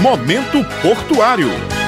Momento Portuário.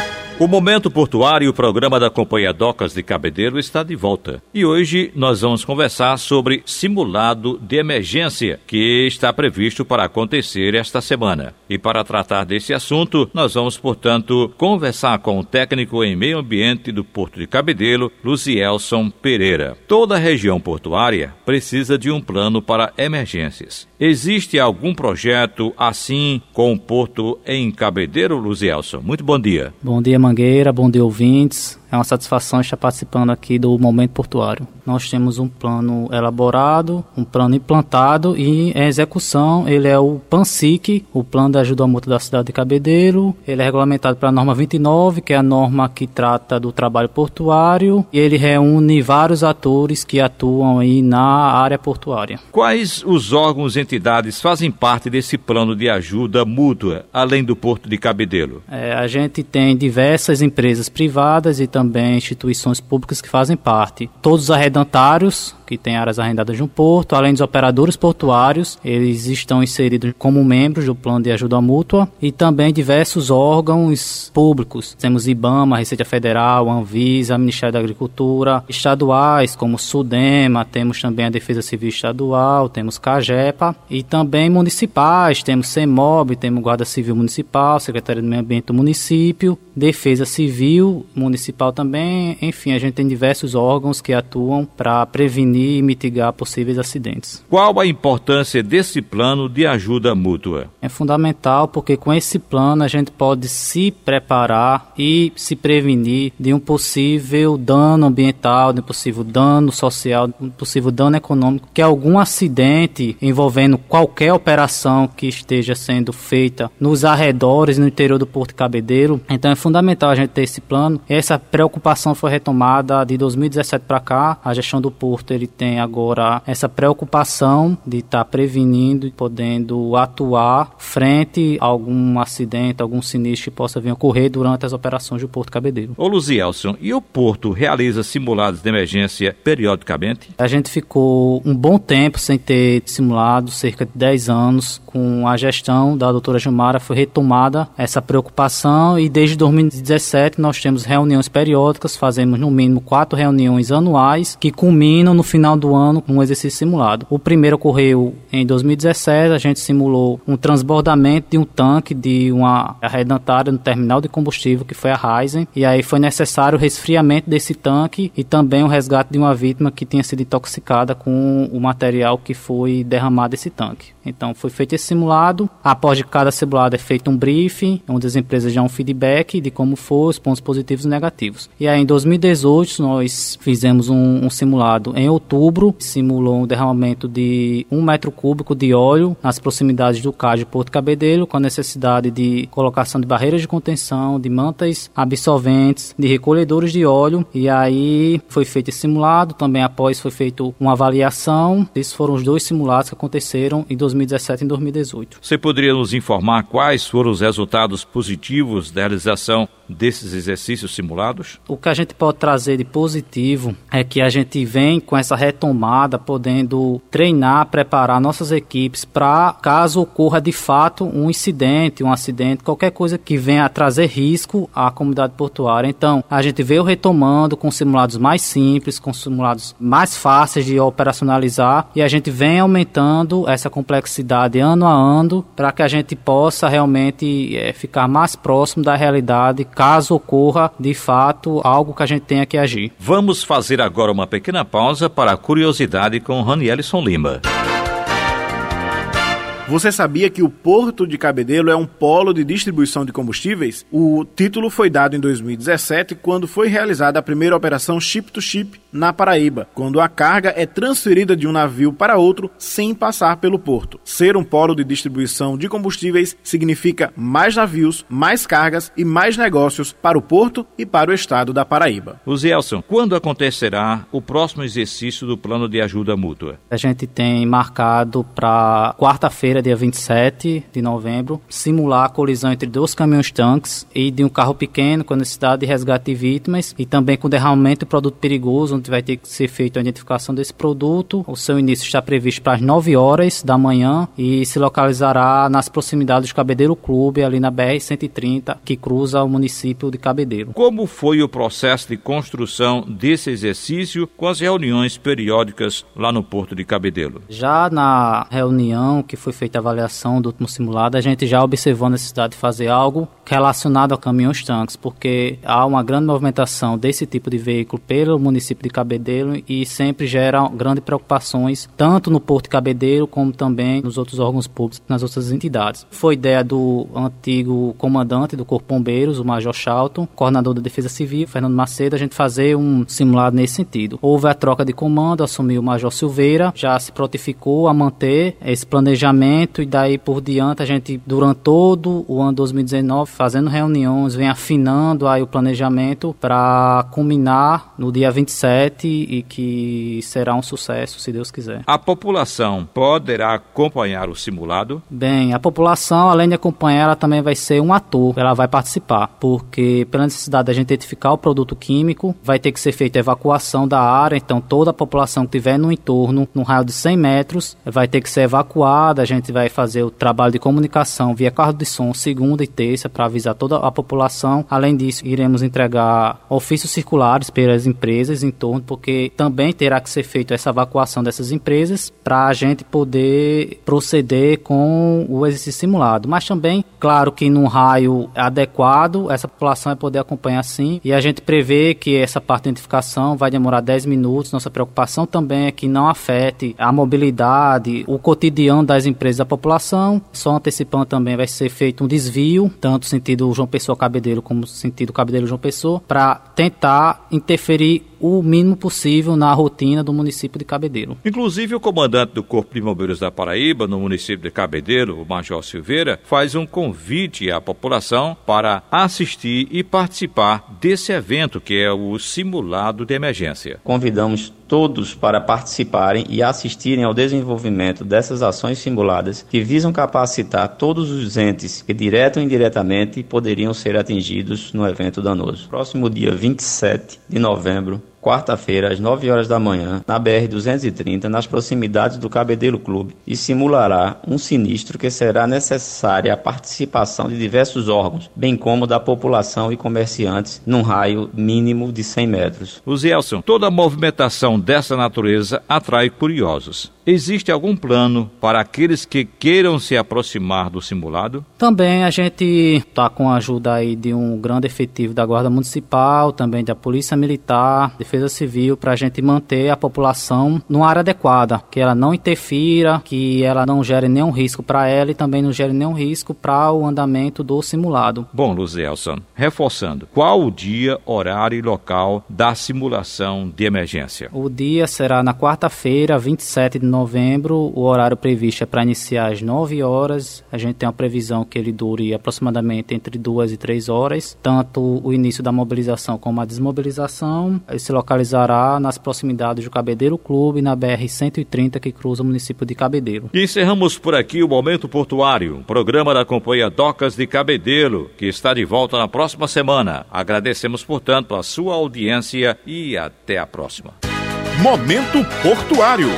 O Momento Portuário, o programa da Companhia Docas de Cabedelo, está de volta. E hoje nós vamos conversar sobre simulado de emergência, que está previsto para acontecer esta semana. E para tratar desse assunto, nós vamos, portanto, conversar com o técnico em meio ambiente do Porto de Cabedelo, Luzielson Pereira. Toda a região portuária precisa de um plano para emergências. Existe algum projeto assim com o Porto em Cabedelo, Luzielson? Muito bom dia. Bom dia, Mangueira. Bom dia, ouvintes. É uma satisfação estar participando aqui do Momento Portuário. Nós temos um plano elaborado, um plano implantado e em execução ele é o PANSIC, o Plano de Ajuda Mútua da Cidade de Cabedelo. Ele é regulamentado pela norma 29, que é a norma que trata do trabalho portuário, e ele reúne vários atores que atuam aí na área portuária. Quais os órgãos e entidades fazem parte desse plano de ajuda mútua, além do Porto de Cabedelo? É, a gente tem diversas empresas privadas e também instituições públicas que fazem parte. Todos os arrendatários que têm áreas arrendadas de um porto, além dos operadores portuários, eles estão inseridos como membros do plano de ajuda mútua e também diversos órgãos públicos. Temos IBAMA, Receita Federal, Anvisa, Ministério da Agricultura, estaduais como SUDEMA, temos também a Defesa Civil Estadual, temos CAGEPA e também municipais, temos CEMOB, temos Guarda Civil Municipal, Secretaria do Meio Ambiente do município, Defesa Civil Municipal também, enfim, a gente tem diversos órgãos que atuam para prevenir e mitigar possíveis acidentes. Qual a importância desse plano de ajuda mútua? É fundamental porque com esse plano a gente pode se preparar e se prevenir de um possível dano ambiental, de um possível dano social, de um possível dano econômico, que algum acidente envolvendo qualquer operação que esteja sendo feita nos arredores, no interior do Porto Cabedeiro. Então é fundamental a gente ter esse plano. Essa preocupação foi retomada de 2017 para cá. A gestão do Porto ele tem agora essa preocupação de estar tá prevenindo e podendo atuar frente a algum acidente, algum sinistro que possa vir a ocorrer durante as operações do Porto Cabedeiro. Ô Luzielson, e o Porto realiza simulados de emergência periodicamente? A gente ficou um bom tempo sem ter simulado, cerca de 10 anos, com a gestão da doutora Gilmara foi retomada essa preocupação e desde 2017 nós temos reuniões periódicas, fazemos no mínimo quatro reuniões anuais que culminam no final do ano um exercício simulado. O primeiro ocorreu em 2017, a gente simulou um transbordamento de um tanque de uma arredentária no terminal de combustível, que foi a Ryzen, e aí foi necessário o resfriamento desse tanque e também o resgate de uma vítima que tinha sido intoxicada com o material que foi derramado desse tanque. Então foi feito esse simulado, após de cada simulado é feito um briefing, onde as empresas dão um feedback de como foi, os pontos positivos e negativos. E aí em 2018 nós fizemos um, um simulado em outubro, simulou um derramamento de um metro cúbico de óleo nas proximidades do de Porto Cabedelo, com a necessidade de colocação de barreiras de contenção, de mantas absorventes, de recolhedores de óleo. E aí foi feito esse simulado, também após foi feita uma avaliação. Esses foram os dois simulados que aconteceram em 2017 e 2018. Você poderia nos informar quais foram os resultados positivos da realização desses exercícios simulados? O que a gente pode trazer de positivo é que a gente vem com essa retomada, podendo treinar, preparar nossas equipes para caso ocorra de fato um incidente, um acidente, qualquer coisa que venha a trazer risco à comunidade portuária. Então, a gente veio retomando com simulados mais simples, com simulados mais fáceis de operacionalizar e a gente vem aumentando essa complexidade ano a ano para que a gente possa realmente é, ficar mais próximo da realidade caso ocorra de fato algo que a gente tenha que agir. Vamos fazer agora uma pequena pausa para a curiosidade com Ranielson Lima. Você sabia que o Porto de Cabedelo é um polo de distribuição de combustíveis? O título foi dado em 2017, quando foi realizada a primeira operação Ship to Ship na Paraíba, quando a carga é transferida de um navio para outro sem passar pelo porto. Ser um polo de distribuição de combustíveis significa mais navios, mais cargas e mais negócios para o porto e para o estado da Paraíba. O Zelson, quando acontecerá o próximo exercício do plano de ajuda mútua? A gente tem marcado para quarta-feira dia 27 de novembro, simular a colisão entre dois caminhões-tanques e de um carro pequeno com necessidade de resgate de vítimas e também com derramamento de produto perigoso, onde vai ter que ser feita a identificação desse produto. O seu início está previsto para as 9 horas da manhã e se localizará nas proximidades do Cabedeiro Clube, ali na BR-130, que cruza o município de Cabedeiro. Como foi o processo de construção desse exercício com as reuniões periódicas lá no Porto de Cabedeiro? Já na reunião que foi feita a avaliação do último simulado, a gente já observou a necessidade de fazer algo relacionado a caminhões-tanques, porque há uma grande movimentação desse tipo de veículo pelo município de Cabedelo e sempre gera grandes preocupações, tanto no Porto de Cabedelo como também nos outros órgãos públicos, nas outras entidades. Foi ideia do antigo comandante do Corpo Bombeiros, o Major Charlton, coordenador da Defesa Civil, Fernando Macedo, a gente fazer um simulado nesse sentido. Houve a troca de comando, assumiu o Major Silveira, já se prontificou a manter esse planejamento e daí por diante a gente, durante todo o ano 2019, fazendo reuniões, vem afinando aí o planejamento para culminar no dia 27 e que será um sucesso, se Deus quiser. A população poderá acompanhar o simulado? Bem, a população, além de acompanhar, ela também vai ser um ator, ela vai participar, porque pela necessidade da gente identificar o produto químico, vai ter que ser feita evacuação da área, então toda a população que estiver no entorno, no raio de 100 metros, vai ter que ser evacuada, a gente vai fazer o trabalho de comunicação via carro de som segunda e terça para avisar toda a população. Além disso, iremos entregar ofícios circulares pelas empresas em torno, porque também terá que ser feita essa evacuação dessas empresas para a gente poder proceder com o exercício simulado. Mas também, claro que num raio adequado, essa população vai poder acompanhar sim. E a gente prevê que essa parte de identificação vai demorar 10 minutos. Nossa preocupação também é que não afete a mobilidade, o cotidiano das empresas da população. Só antecipando também vai ser feito um desvio, tanto sentido João Pessoa Cabedelo como sentido Cabedelo João Pessoa, para tentar interferir o mínimo possível na rotina do município de Cabedelo. Inclusive, o comandante do Corpo de Bombeiros da Paraíba, no município de Cabedelo, o Major Silveira, faz um convite à população para assistir e participar desse evento que é o simulado de emergência. Convidamos todos para participarem e assistirem ao desenvolvimento dessas ações simuladas que visam capacitar todos os entes que, direto ou indiretamente, poderiam ser atingidos no evento danoso. Próximo dia 27 de novembro, quarta-feira, às 9 horas da manhã, na BR-230, nas proximidades do Cabedelo Clube, e simulará um sinistro que será necessária a participação de diversos órgãos, bem como da população e comerciantes, num raio mínimo de 100 metros. O Zelson, toda movimentação dessa natureza atrai curiosos. Existe algum plano para aqueles que queiram se aproximar do simulado? Também a gente está com a ajuda aí de um grande efetivo da Guarda Municipal, também da Polícia Militar, Defesa Civil, para a gente manter a população numa área adequada, que ela não interfira, que ela não gere nenhum risco para ela e também não gere nenhum risco para o andamento do simulado. Bom, Luzelson, reforçando, qual o dia, horário e local da simulação de emergência? O dia será na quarta-feira, 27 de novembro. O horário previsto é para iniciar às 9 horas. A gente tem uma previsão que ele dure aproximadamente entre 2 e 3 horas. Tanto o início da mobilização como a desmobilização. Ele se localizará nas proximidades do Cabedeiro Clube, na BR-130, que cruza o município de Cabedeiro. E encerramos por aqui o Momento Portuário, programa da Companhia Docas de Cabedeiro, que está de volta na próxima semana. Agradecemos, portanto, a sua audiência e até a próxima. Momento Portuário.